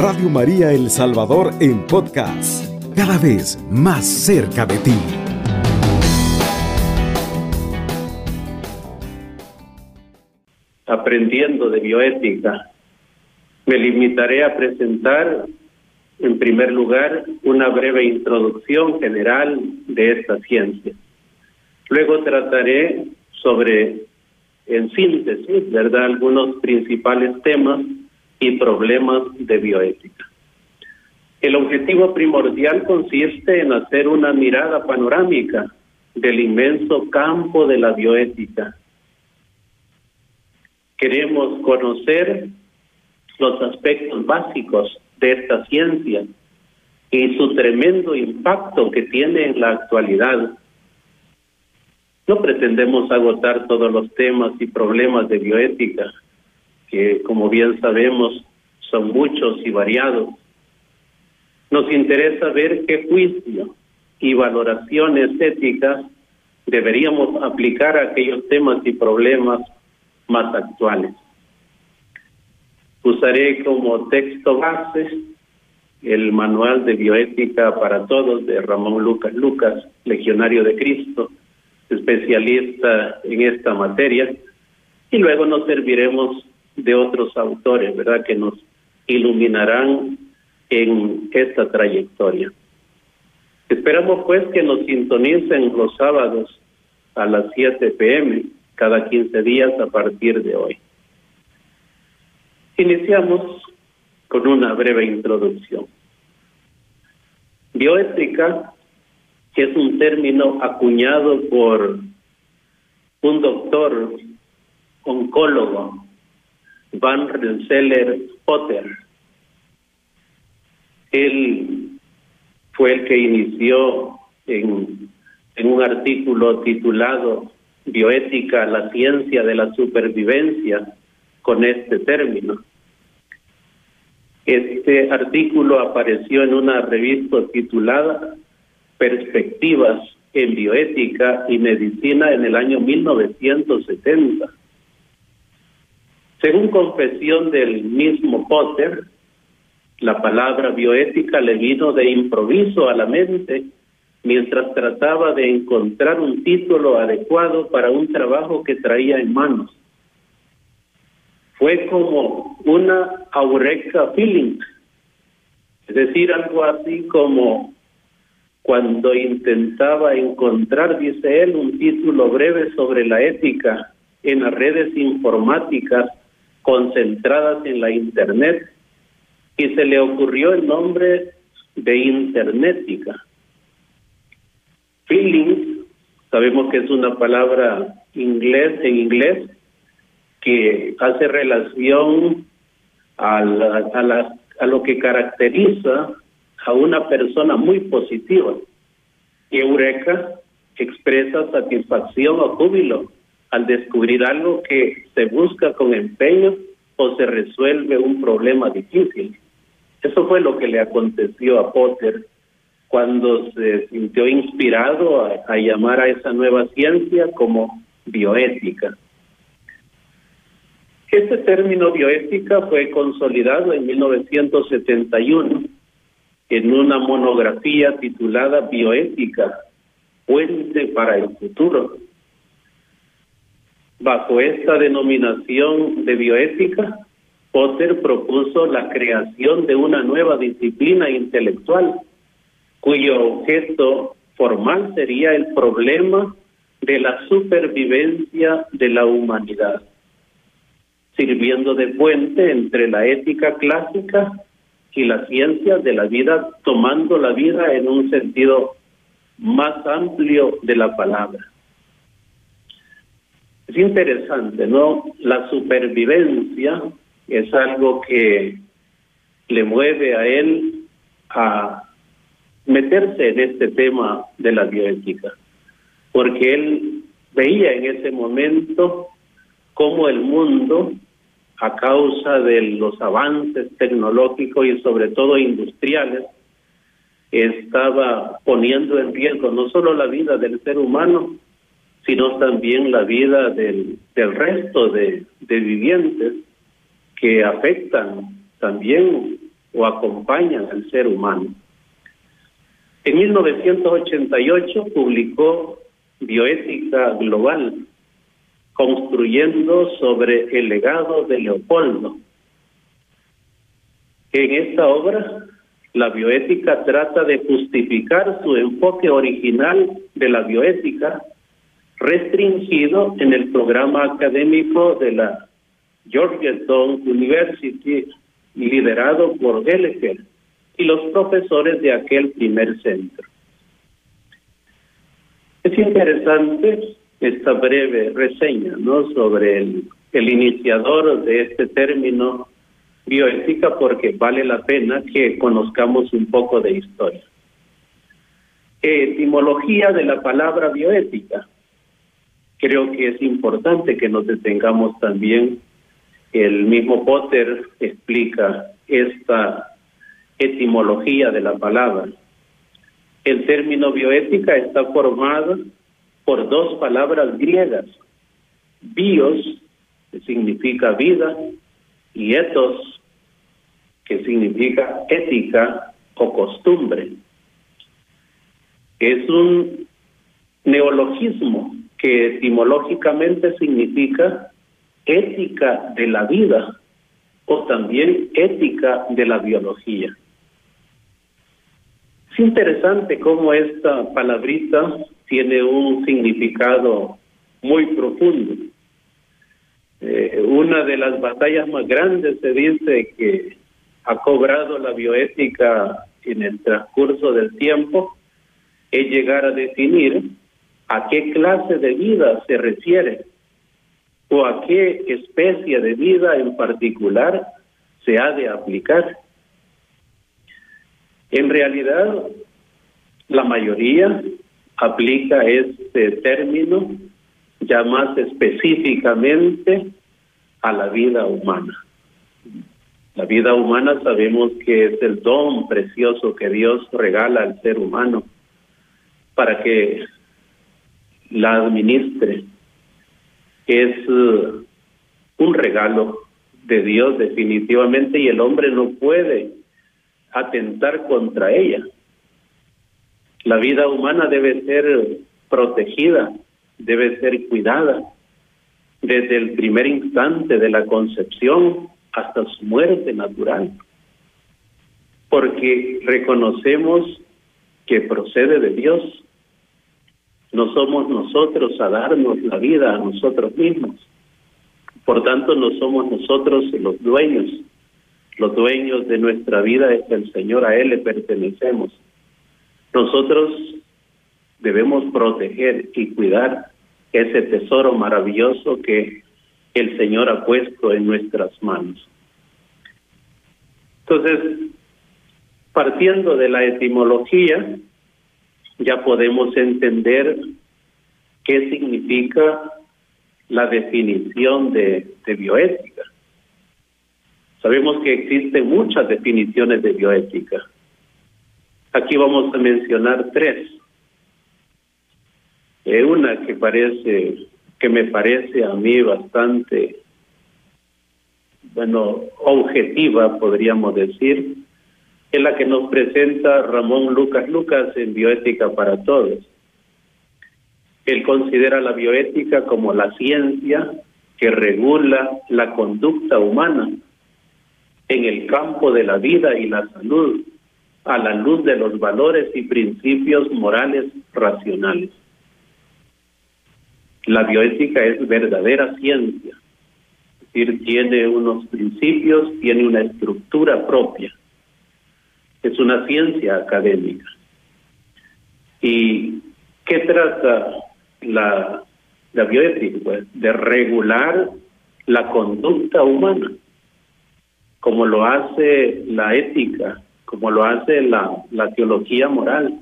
Radio María El Salvador en podcast, cada vez más cerca de ti. Aprendiendo de bioética, me limitaré a presentar, en primer lugar, una breve introducción general de esta ciencia. Luego trataré sobre, en síntesis, ¿verdad?, algunos principales temas y problemas de bioética. El objetivo primordial consiste en hacer una mirada panorámica del inmenso campo de la bioética. Queremos conocer los aspectos básicos de esta ciencia y su tremendo impacto que tiene en la actualidad. No pretendemos agotar todos los temas y problemas de bioética, que como bien sabemos son muchos y variados. Nos interesa ver qué juicio y valoraciones éticas deberíamos aplicar a aquellos temas y problemas más actuales. Usaré como texto base el Manual de Bioética para Todos de Ramón Lucas Lucas, legionario de Cristo, especialista en esta materia, y luego nos serviremos de otros autores, ¿verdad?, que nos iluminarán en esta trayectoria. Esperamos pues que nos sintonicen los sábados a las 7 pm cada 15 días a partir de hoy. Iniciamos con una breve introducción. Bioética es un término acuñado por un doctor oncólogo Van Rensselaer Potter. Él fue el que inició en, en un artículo titulado Bioética, la ciencia de la supervivencia, con este término. Este artículo apareció en una revista titulada Perspectivas en Bioética y Medicina en el año 1970. Según confesión del mismo Potter, la palabra bioética le vino de improviso a la mente mientras trataba de encontrar un título adecuado para un trabajo que traía en manos. Fue como una eureka feeling, es decir, algo así como cuando intentaba encontrar, dice él, un título breve sobre la ética en las redes informáticas concentradas en la Internet y se le ocurrió el nombre de Internetica. Feelings, sabemos que es una palabra inglés en inglés que hace relación a, a, lo que caracteriza a una persona muy positiva. Eureka expresa satisfacción o júbilo al descubrir algo que se busca con empeño o se resuelve un problema difícil. Eso fue lo que le aconteció a Potter cuando se sintió inspirado a, llamar a esa nueva ciencia como bioética. Este término bioética fue consolidado en 1971 en una monografía titulada Bioética, Puente para el Futuro, Bajo esta denominación de bioética, Potter propuso la creación de una nueva disciplina intelectual, cuyo objeto formal sería el problema de la supervivencia de la humanidad, sirviendo de puente entre la ética clásica y la ciencia de la vida, tomando la vida en un sentido más amplio de la palabra. Es interesante, ¿no? La supervivencia es algo que le mueve a él a meterse en este tema de la bioética, porque él veía en ese momento cómo el mundo, a causa de los avances tecnológicos y sobre todo industriales, estaba poniendo en riesgo no solo la vida del ser humano, sino también la vida del, del resto de, de vivientes que afectan también o acompañan al ser humano. En 1988 publicó Bioética Global, construyendo sobre el legado de Leopoldo. En esta obra, la bioética trata de justificar su enfoque original de la bioética, restringido en el programa académico de la Georgetown University, liderado por Gallagher y los profesores de aquel primer centro. Es interesante esta breve reseña ¿no? sobre el, el iniciador de este término bioética porque vale la pena que conozcamos un poco de historia. Etimología de la palabra bioética. Creo que es importante que nos detengamos también. El mismo Potter explica esta etimología de la palabra. El término bioética está formado por dos palabras griegas, bios, que significa vida, y ethos, que significa ética o costumbre. Es un neologismo que etimológicamente significa ética de la vida o también ética de la biología. Es interesante cómo esta palabrita tiene un significado muy profundo. Eh, una de las batallas más grandes se dice que ha cobrado la bioética en el transcurso del tiempo es llegar a definir a qué clase de vida se refiere o a qué especie de vida en particular se ha de aplicar. En realidad, la mayoría aplica este término ya más específicamente a la vida humana. La vida humana sabemos que es el don precioso que Dios regala al ser humano para que la administre. Es uh, un regalo de Dios definitivamente y el hombre no puede atentar contra ella. La vida humana debe ser protegida, debe ser cuidada desde el primer instante de la concepción hasta su muerte natural, porque reconocemos que procede de Dios. No somos nosotros a darnos la vida a nosotros mismos. Por tanto, no somos nosotros los dueños los dueños de nuestra vida es el Señor, a Él le pertenecemos. Nosotros debemos proteger y cuidar ese tesoro maravilloso que el Señor ha puesto en nuestras manos. Entonces, partiendo de la etimología, ya podemos entender qué significa la definición de, bioética. Sabemos que existen muchas definiciones de bioética. Aquí vamos a mencionar tres. Una que parece, que me parece a mí bastante, bueno, objetiva, podríamos decir, es la que nos presenta Ramón Lucas Lucas en Bioética para Todos. Él considera la bioética como la ciencia que regula la conducta humana en el campo de la vida y la salud a la luz de los valores y principios morales racionales. La bioética es verdadera ciencia, es decir, tiene unos principios, tiene una estructura propia, es una ciencia académica. ¿Y qué trata la, la bioética? Pues de regular la conducta humana como lo hace la ética, como lo hace la, la teología moral.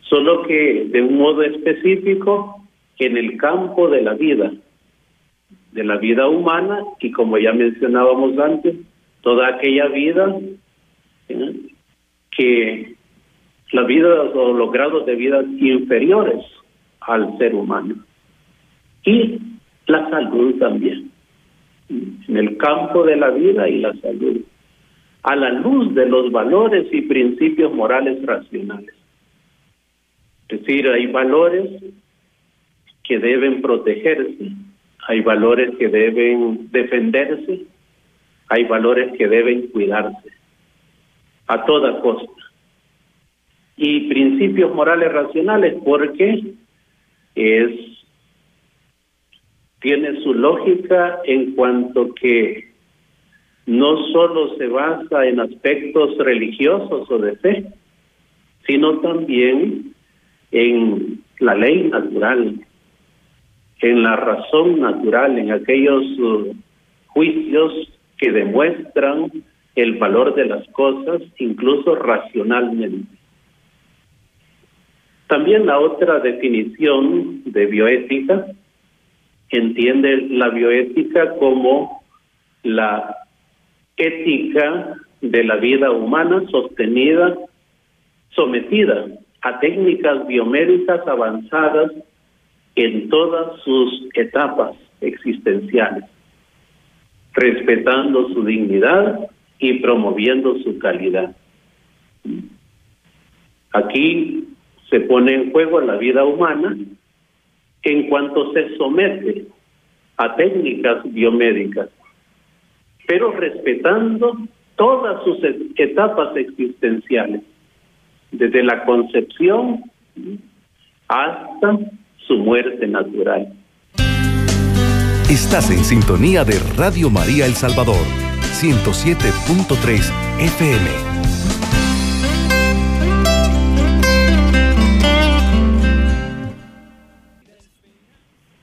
Solo que de un modo específico en el campo de la vida, de la vida humana y como ya mencionábamos antes, toda aquella vida que la vida o los grados de vida inferiores al ser humano y la salud también en el campo de la vida y la salud. a la luz de los valores y principios morales racionales. Es decir, hay valores que deben protegerse, hay valores que deben defenderse, hay valores que deben cuidarse a toda costa. Y principios morales racionales porque es tiene su lógica en cuanto que no solo se basa en aspectos religiosos o de fe, sino también en la ley natural, en la razón natural, en aquellos uh, juicios que demuestran el valor de las cosas, incluso racionalmente. También la otra definición de bioética entiende la bioética como la ética de la vida humana sostenida, sometida a técnicas biomédicas avanzadas en todas sus etapas existenciales, respetando su dignidad y promoviendo su calidad. Aquí se pone en juego la vida humana en cuanto se somete a técnicas biomédicas, pero respetando todas sus etapas existenciales, desde la concepción hasta su muerte natural. Estás en sintonía de Radio María El Salvador, 107.3 FM.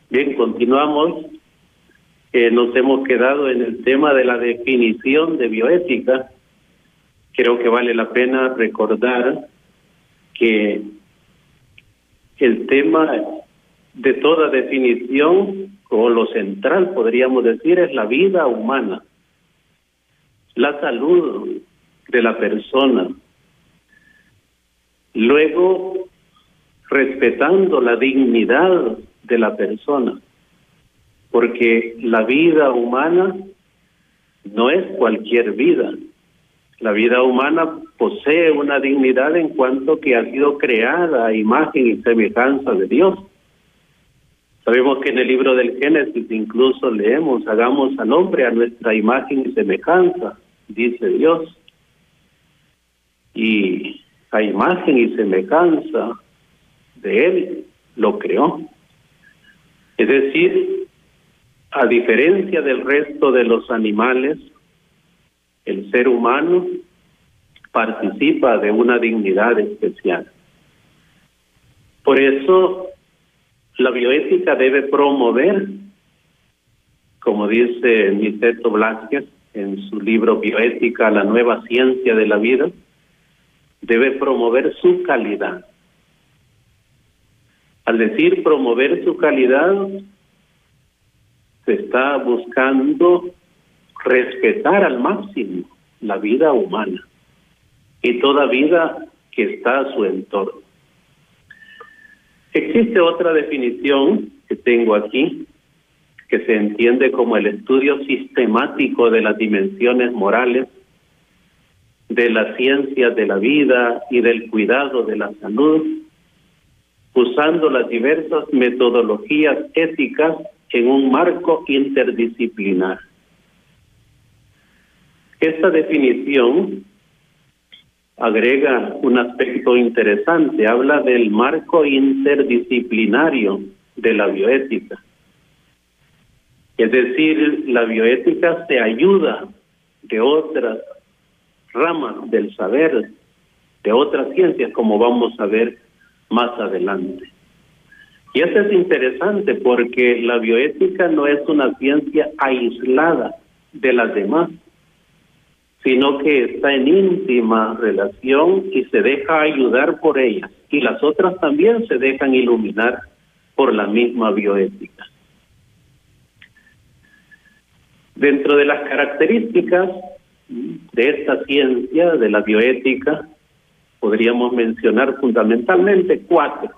Bien, continuamos. Eh, nos hemos quedado en el tema de la definición de bioética. Creo que vale la pena recordar que el tema de toda definición, o lo central podríamos decir, es la vida humana, la salud de la persona. Luego, respetando la dignidad de la persona, porque la vida humana no es cualquier vida. La vida humana posee una dignidad en cuanto que ha sido creada a imagen y semejanza de Dios. Sabemos que en el libro del Génesis incluso leemos, hagamos al hombre a nuestra imagen y semejanza, dice Dios. Y a imagen y semejanza de Él lo creó. Es decir, a diferencia del resto de los animales, el ser humano participa de una dignidad especial. Por eso la bioética debe promover, como dice Niceto Blasquez en su libro Bioética, la nueva ciencia de la vida, debe promover su calidad. Al decir promover su calidad, se está buscando respetar al máximo la vida humana y toda vida que está a su entorno. Existe otra definición que tengo aquí, que se entiende como el estudio sistemático de las dimensiones morales, de las ciencias de la vida y del cuidado de la salud, usando las diversas metodologías éticas en un marco interdisciplinar. Esta definición agrega un aspecto interesante, habla del marco interdisciplinario de la bioética. Es decir, la bioética se ayuda de otras ramas del saber, de otras ciencias, como vamos a ver más adelante. Y eso es interesante porque la bioética no es una ciencia aislada de las demás, sino que está en íntima relación y se deja ayudar por ellas. Y las otras también se dejan iluminar por la misma bioética. Dentro de las características de esta ciencia, de la bioética, podríamos mencionar fundamentalmente cuatro.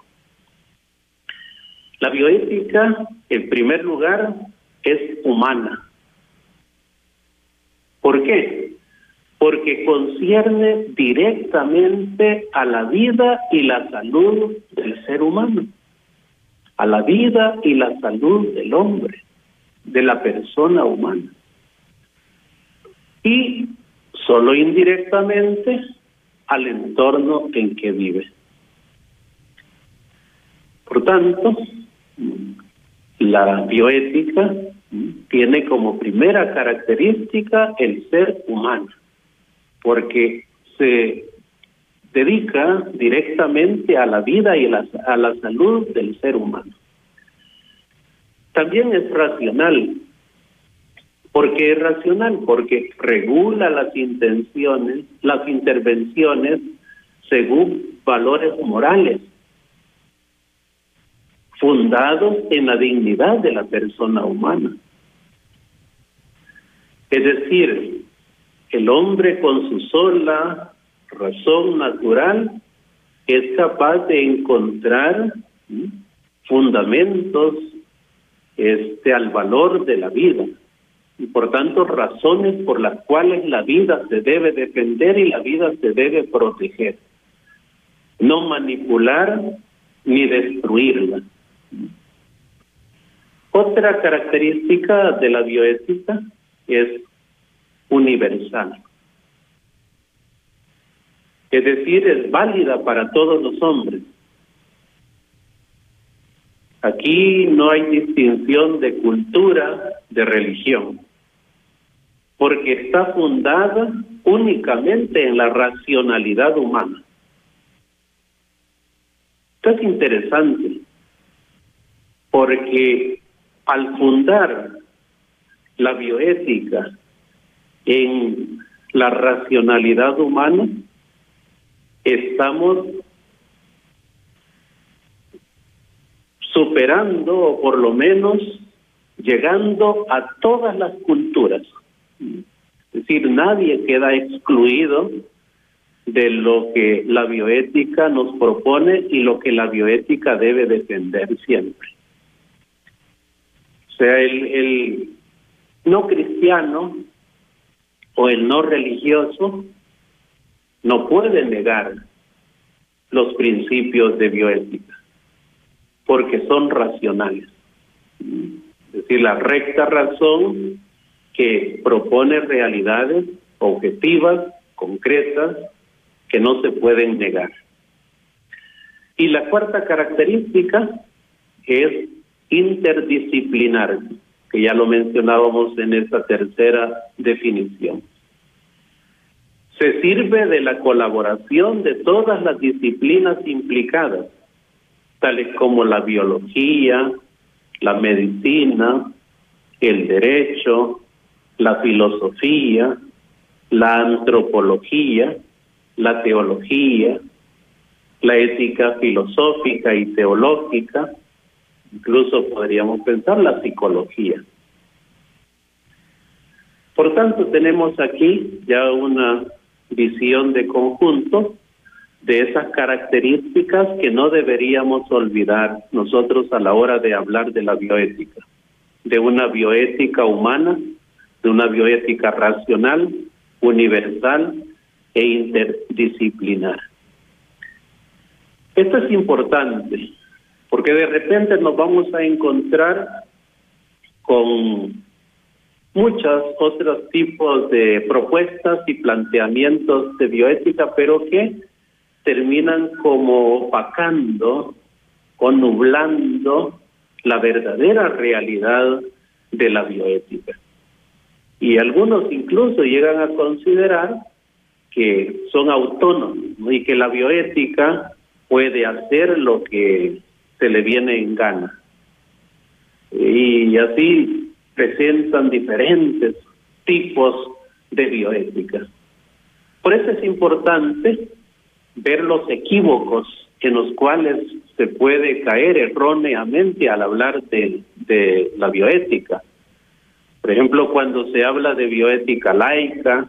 La bioética, en primer lugar, es humana. ¿Por qué? porque concierne directamente a la vida y la salud del ser humano, a la vida y la salud del hombre, de la persona humana. Y solo indirectamente al entorno en que vive. Por tanto, la bioética tiene como primera característica el ser humano, porque se dedica directamente a la vida y a la salud del ser humano. También es racional. ¿Por qué es racional? Porque regula las intenciones, las intervenciones según valores morales fundados en la dignidad de la persona humana. Es decir, el hombre con su sola razón natural es capaz de encontrar fundamentos este al valor de la vida y por tanto razones por las cuales la vida se debe defender y la vida se debe proteger no manipular ni destruirla otra característica de la bioética es universal. Es decir, es válida para todos los hombres. Aquí no hay distinción de cultura, de religión, porque está fundada únicamente en la racionalidad humana. Esto es interesante, porque al fundar la bioética en la racionalidad humana, estamos superando o por lo menos llegando a todas las culturas. Es decir, nadie queda excluido de lo que la bioética nos propone y lo que la bioética debe defender siempre. O sea, el, el no cristiano o el no religioso no puede negar los principios de bioética porque son racionales. Es decir, la recta razón que propone realidades objetivas, concretas, que no se pueden negar. Y la cuarta característica es interdisciplinar, que ya lo mencionábamos en esta tercera definición. Se sirve de la colaboración de todas las disciplinas implicadas, tales como la biología, la medicina, el derecho, la filosofía, la antropología, la teología, la ética filosófica y teológica, incluso podríamos pensar la psicología. Por tanto, tenemos aquí ya una visión de conjunto de esas características que no deberíamos olvidar nosotros a la hora de hablar de la bioética, de una bioética humana, de una bioética racional, universal e interdisciplinar. Esto es importante porque de repente nos vamos a encontrar con muchos otros tipos de propuestas y planteamientos de bioética, pero que terminan como opacando o nublando la verdadera realidad de la bioética. Y algunos incluso llegan a considerar que son autónomos y que la bioética puede hacer lo que se le viene en gana. Y así presentan diferentes tipos de bioética. Por eso es importante ver los equívocos en los cuales se puede caer erróneamente al hablar de, de la bioética. Por ejemplo, cuando se habla de bioética laica,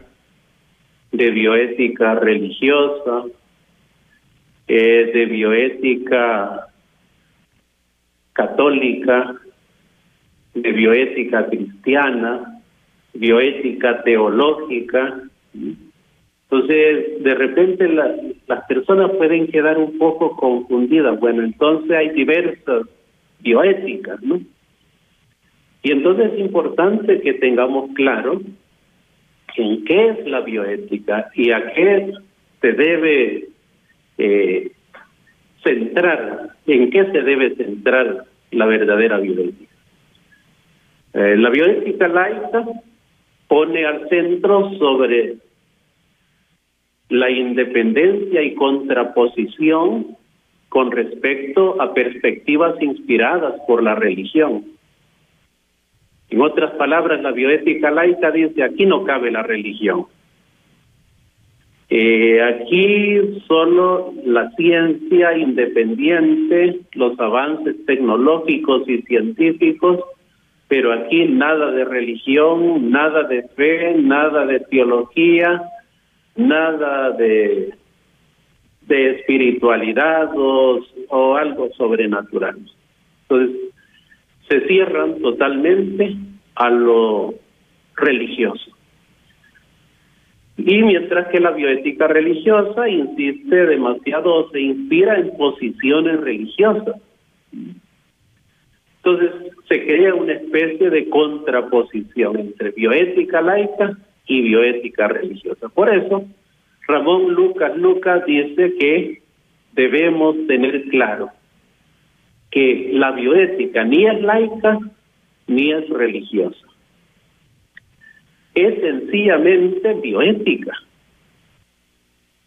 de bioética religiosa, eh, de bioética católica, de bioética cristiana, bioética teológica, Entonces, de repente las personas pueden quedar un poco confundidas. Bueno, entonces hay diversas bioéticas, ¿no? Y entonces es importante que tengamos claro en qué es la bioética y a qué se debe eh, centrar, en qué se debe centrar la verdadera bioética. Eh, la bioética laica pone al centro sobre la independencia y contraposición con respecto a perspectivas inspiradas por la religión. En otras palabras, la bioética laica dice, aquí no cabe la religión. Eh, aquí solo la ciencia independiente, los avances tecnológicos y científicos, pero aquí nada de religión, nada de fe, nada de teología, nada de, de espiritualidad o, algo sobrenatural. Entonces, se cierran totalmente a lo religioso. Y mientras que la bioética religiosa insiste demasiado, se inspira en posiciones religiosas. Entonces se crea una especie de contraposición entre bioética laica y bioética religiosa. Por eso, Ramón Lucas Lucas dice que debemos tener claro que la bioética ni es laica ni es religiosa. Es sencillamente bioética.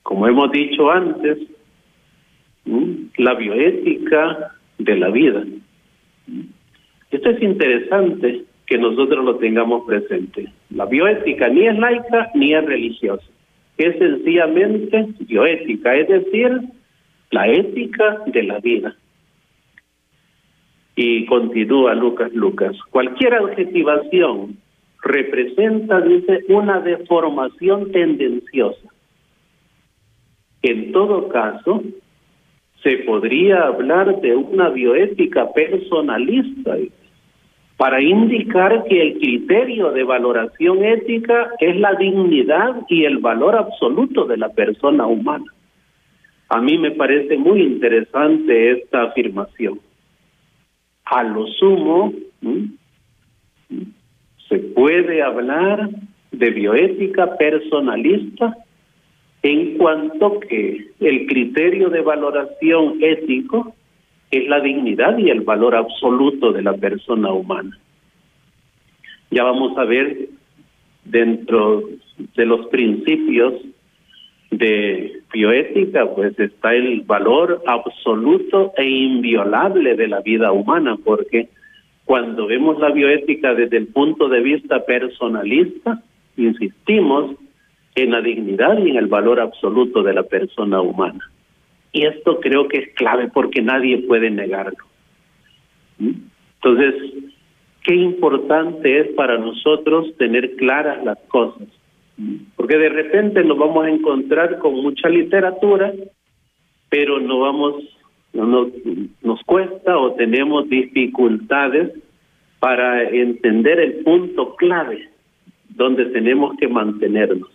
Como hemos dicho antes, la bioética de la vida. Esto es interesante que nosotros lo tengamos presente. La bioética ni es laica ni es religiosa. Es sencillamente bioética, es decir, la ética de la vida. Y continúa Lucas Lucas. Cualquier adjetivación representa, dice, una deformación tendenciosa. En todo caso, se podría hablar de una bioética personalista para indicar que el criterio de valoración ética es la dignidad y el valor absoluto de la persona humana. A mí me parece muy interesante esta afirmación. A lo sumo, se puede hablar de bioética personalista en cuanto que el criterio de valoración ético es la dignidad y el valor absoluto de la persona humana. Ya vamos a ver dentro de los principios de bioética, pues está el valor absoluto e inviolable de la vida humana, porque cuando vemos la bioética desde el punto de vista personalista, insistimos en la dignidad y en el valor absoluto de la persona humana. Y esto creo que es clave porque nadie puede negarlo. ¿Mm? Entonces, qué importante es para nosotros tener claras las cosas. ¿Mm? Porque de repente nos vamos a encontrar con mucha literatura, pero no vamos, no nos, nos cuesta o tenemos dificultades para entender el punto clave donde tenemos que mantenernos.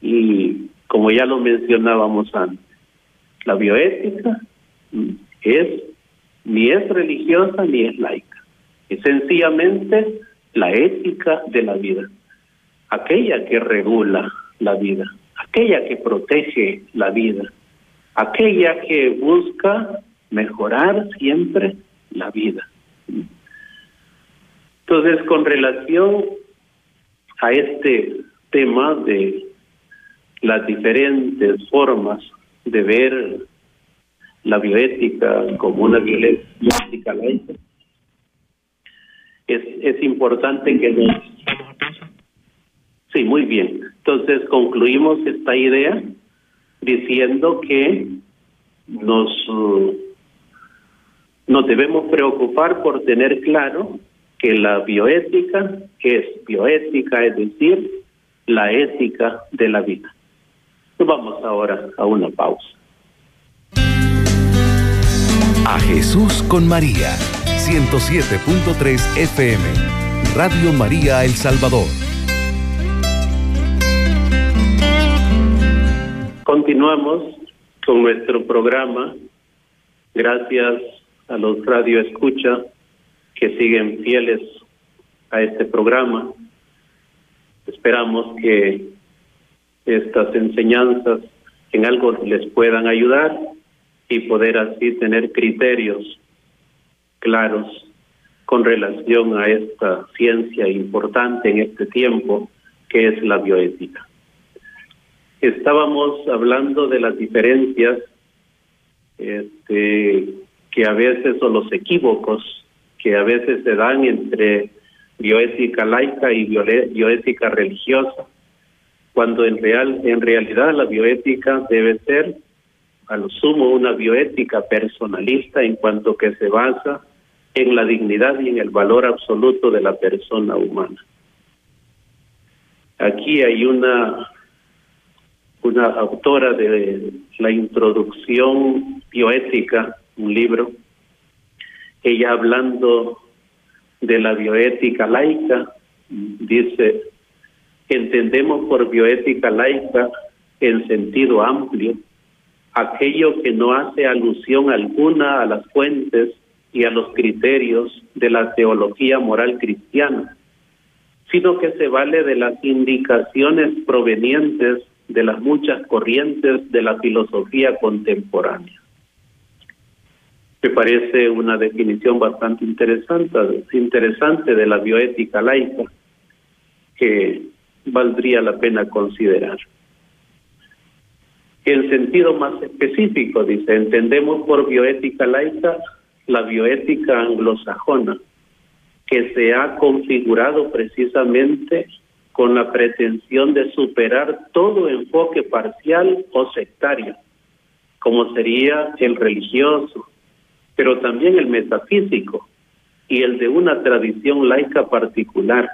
Y como ya lo mencionábamos antes, la bioética es ni es religiosa ni es laica. Es sencillamente la ética de la vida, aquella que regula la vida, aquella que protege la vida, aquella que busca mejorar siempre la vida. Entonces, con relación a este tema de las diferentes formas de ver la bioética como una bioética laica, es, es importante que. Sí, muy bien. Entonces concluimos esta idea diciendo que nos, uh, nos debemos preocupar por tener claro que la bioética es bioética, es decir, la ética de la vida. Vamos ahora a una pausa. A Jesús con María, 107.3 FM, Radio María El Salvador. Continuamos con nuestro programa. Gracias a los Radio Escucha que siguen fieles a este programa. Esperamos que estas enseñanzas en algo les puedan ayudar y poder así tener criterios claros con relación a esta ciencia importante en este tiempo que es la bioética. Estábamos hablando de las diferencias este, que a veces o los equívocos que a veces se dan entre bioética laica y bioética religiosa, cuando en real en realidad la bioética debe ser a lo sumo una bioética personalista en cuanto que se basa en la dignidad y en el valor absoluto de la persona humana. Aquí hay una una autora de la introducción bioética, un libro, ella hablando de la bioética laica, dice, entendemos por bioética laica en sentido amplio aquello que no hace alusión alguna a las fuentes y a los criterios de la teología moral cristiana, sino que se vale de las indicaciones provenientes de las muchas corrientes de la filosofía contemporánea. Me parece una definición bastante interesante, interesante de la bioética laica que valdría la pena considerar. En sentido más específico, dice, entendemos por bioética laica la bioética anglosajona, que se ha configurado precisamente con la pretensión de superar todo enfoque parcial o sectario, como sería el religioso, pero también el metafísico y el de una tradición laica particular,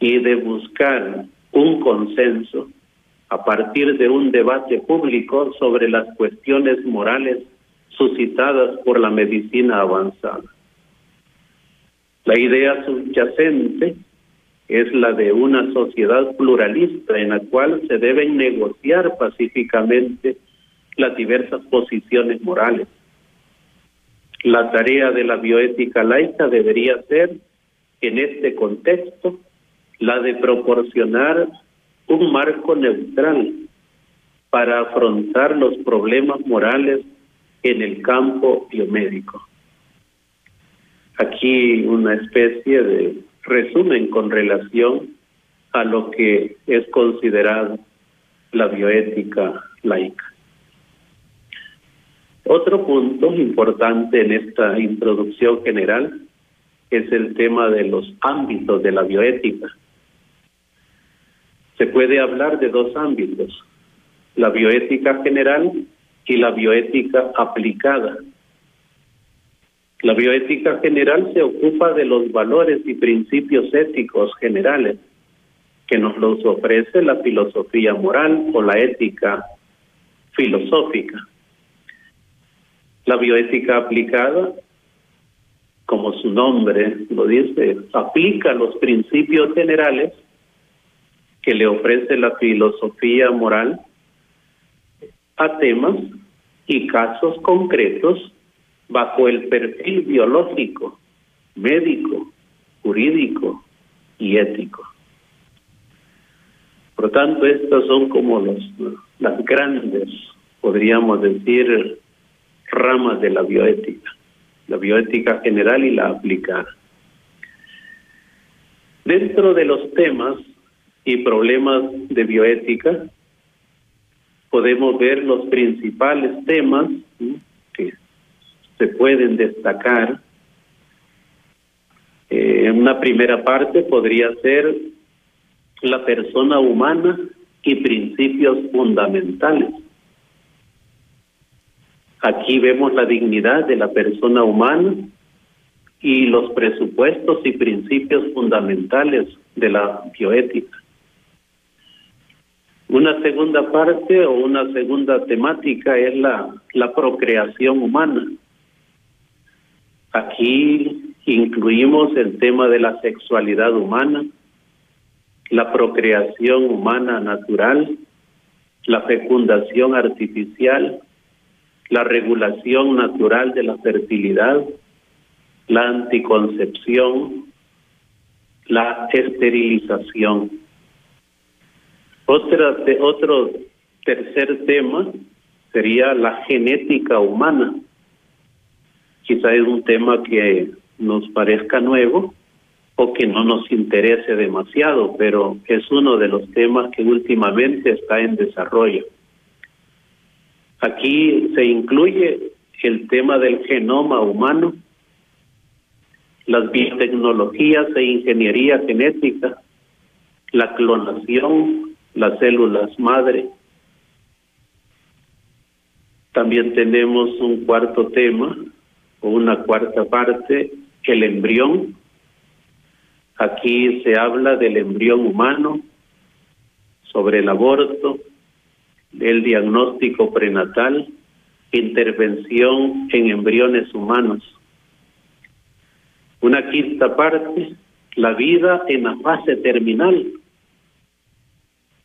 y de buscar un consenso a partir de un debate público sobre las cuestiones morales suscitadas por la medicina avanzada. La idea subyacente es la de una sociedad pluralista en la cual se deben negociar pacíficamente las diversas posiciones morales. La tarea de la bioética laica debería ser, en este contexto, la de proporcionar un marco neutral para afrontar los problemas morales en el campo biomédico. Aquí una especie de resumen con relación a lo que es considerado la bioética laica. Otro punto importante en esta introducción general es el tema de los ámbitos de la bioética. Se puede hablar de dos ámbitos, la bioética general y la bioética aplicada. La bioética general se ocupa de los valores y principios éticos generales que nos los ofrece la filosofía moral o la ética filosófica. La bioética aplicada, como su nombre lo dice, aplica los principios generales que le ofrece la filosofía moral a temas y casos concretos bajo el perfil biológico, médico, jurídico y ético. Por lo tanto, estas son como los, las grandes, podríamos decir, ramas de la bioética, la bioética general y la aplicada. Dentro de los temas y problemas de bioética, podemos ver los principales temas que se pueden destacar. Eh, una primera parte podría ser la persona humana y principios fundamentales. Aquí vemos la dignidad de la persona humana y los presupuestos y principios fundamentales de la bioética. Una segunda parte o una segunda temática es la, la procreación humana. Aquí incluimos el tema de la sexualidad humana, la procreación humana natural la fecundación artificial, la regulación natural de la fertilidad, la anticoncepción, la esterilización. Otra, otro tercer tema sería la genética humana. Quizá es un tema que nos parezca nuevo o que no nos interese demasiado, pero es uno de los temas que últimamente está en desarrollo. Aquí se incluye el tema del genoma humano, las biotecnologías e ingeniería genética, la clonación, las células madre. También tenemos un cuarto tema o una cuarta parte, el embrión. Aquí se habla del embrión humano, sobre el aborto, el diagnóstico prenatal, intervención en embriones humanos una quinta parte, la vida en la fase terminal,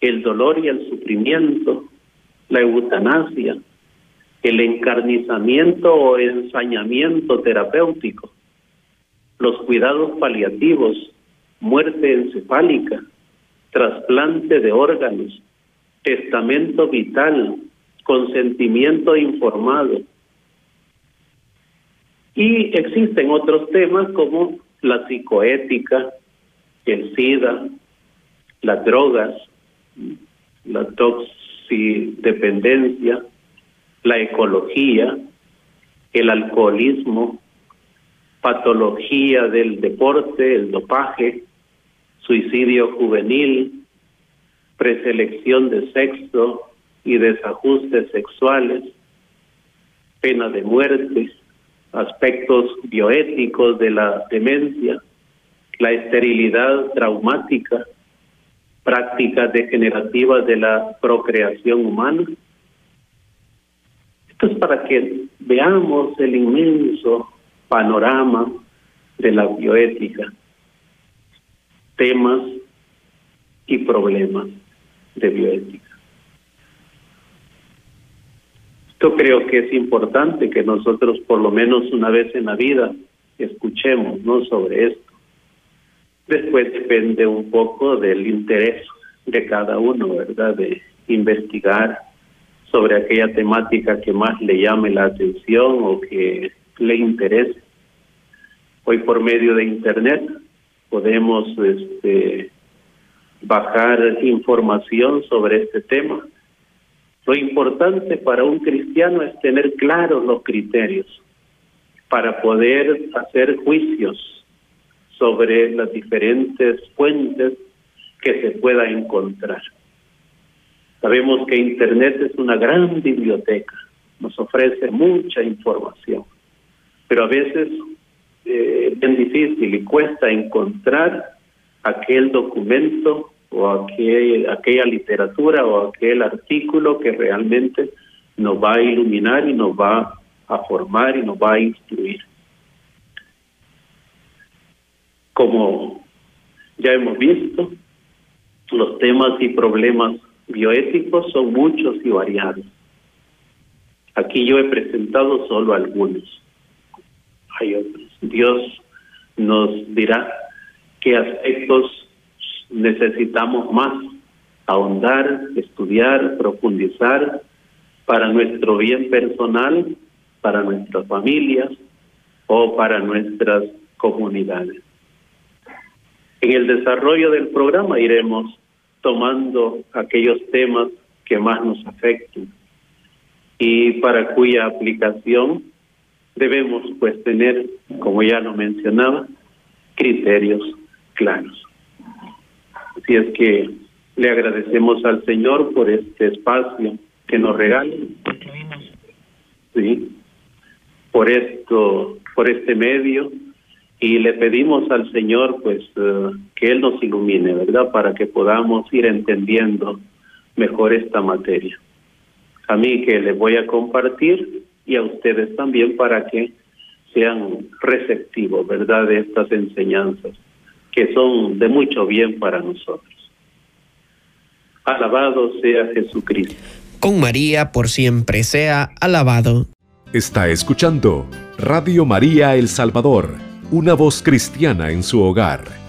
el dolor y el sufrimiento, la eutanasia, el encarnizamiento o ensañamiento terapéutico, los cuidados paliativos, muerte encefálica, trasplante de órganos, testamento vital, consentimiento informado, y existen otros temas como la psicoética, el SIDA, las drogas, la toxidependencia, la ecología, el alcoholismo, patología del deporte, el dopaje, suicidio juvenil, preselección de sexo y desajustes sexuales, pena de muerte, aspectos bioéticos de la demencia, la esterilidad traumática, prácticas degenerativas de la procreación humana. Esto es para que veamos el inmenso panorama de la bioética, temas y problemas de bioética. Yo creo que es importante que nosotros por lo menos una vez en la vida escuchemos no sobre esto. Después depende un poco del interés de cada uno, ¿verdad? De investigar sobre aquella temática que más le llame la atención o que le interese. Hoy por medio de internet podemos este, bajar información sobre este tema lo importante para un cristiano es tener claros los criterios para poder hacer juicios sobre las diferentes fuentes que se pueda encontrar. Sabemos que Internet es una gran biblioteca, nos ofrece mucha información, pero a veces eh, es bien difícil y cuesta encontrar aquel documento o aquel, aquella literatura o aquel artículo que realmente nos va a iluminar y nos va a formar y nos va a instruir. Como ya hemos visto, los temas y problemas bioéticos son muchos y variados. Aquí yo he presentado solo algunos. Hay otros. Dios nos dirá qué aspectos necesitamos más ahondar, estudiar, profundizar para nuestro bien personal, para nuestras familias o para nuestras comunidades. En el desarrollo del programa iremos tomando aquellos temas que más nos afecten y para cuya aplicación debemos pues tener, como ya lo mencionaba, criterios claros. Así es que le agradecemos al Señor por este espacio que nos regala. Sí, por esto, por este medio y le pedimos al Señor pues eh, que Él nos ilumine, ¿verdad? Para que podamos ir entendiendo mejor esta materia. A mí que les voy a compartir y a ustedes también para que sean receptivos, ¿verdad? De estas enseñanzas que son de mucho bien para nosotros. Alabado sea Jesucristo. con María por siempre sea alabado. Está escuchando Radio María El Salvador, una voz cristiana en su hogar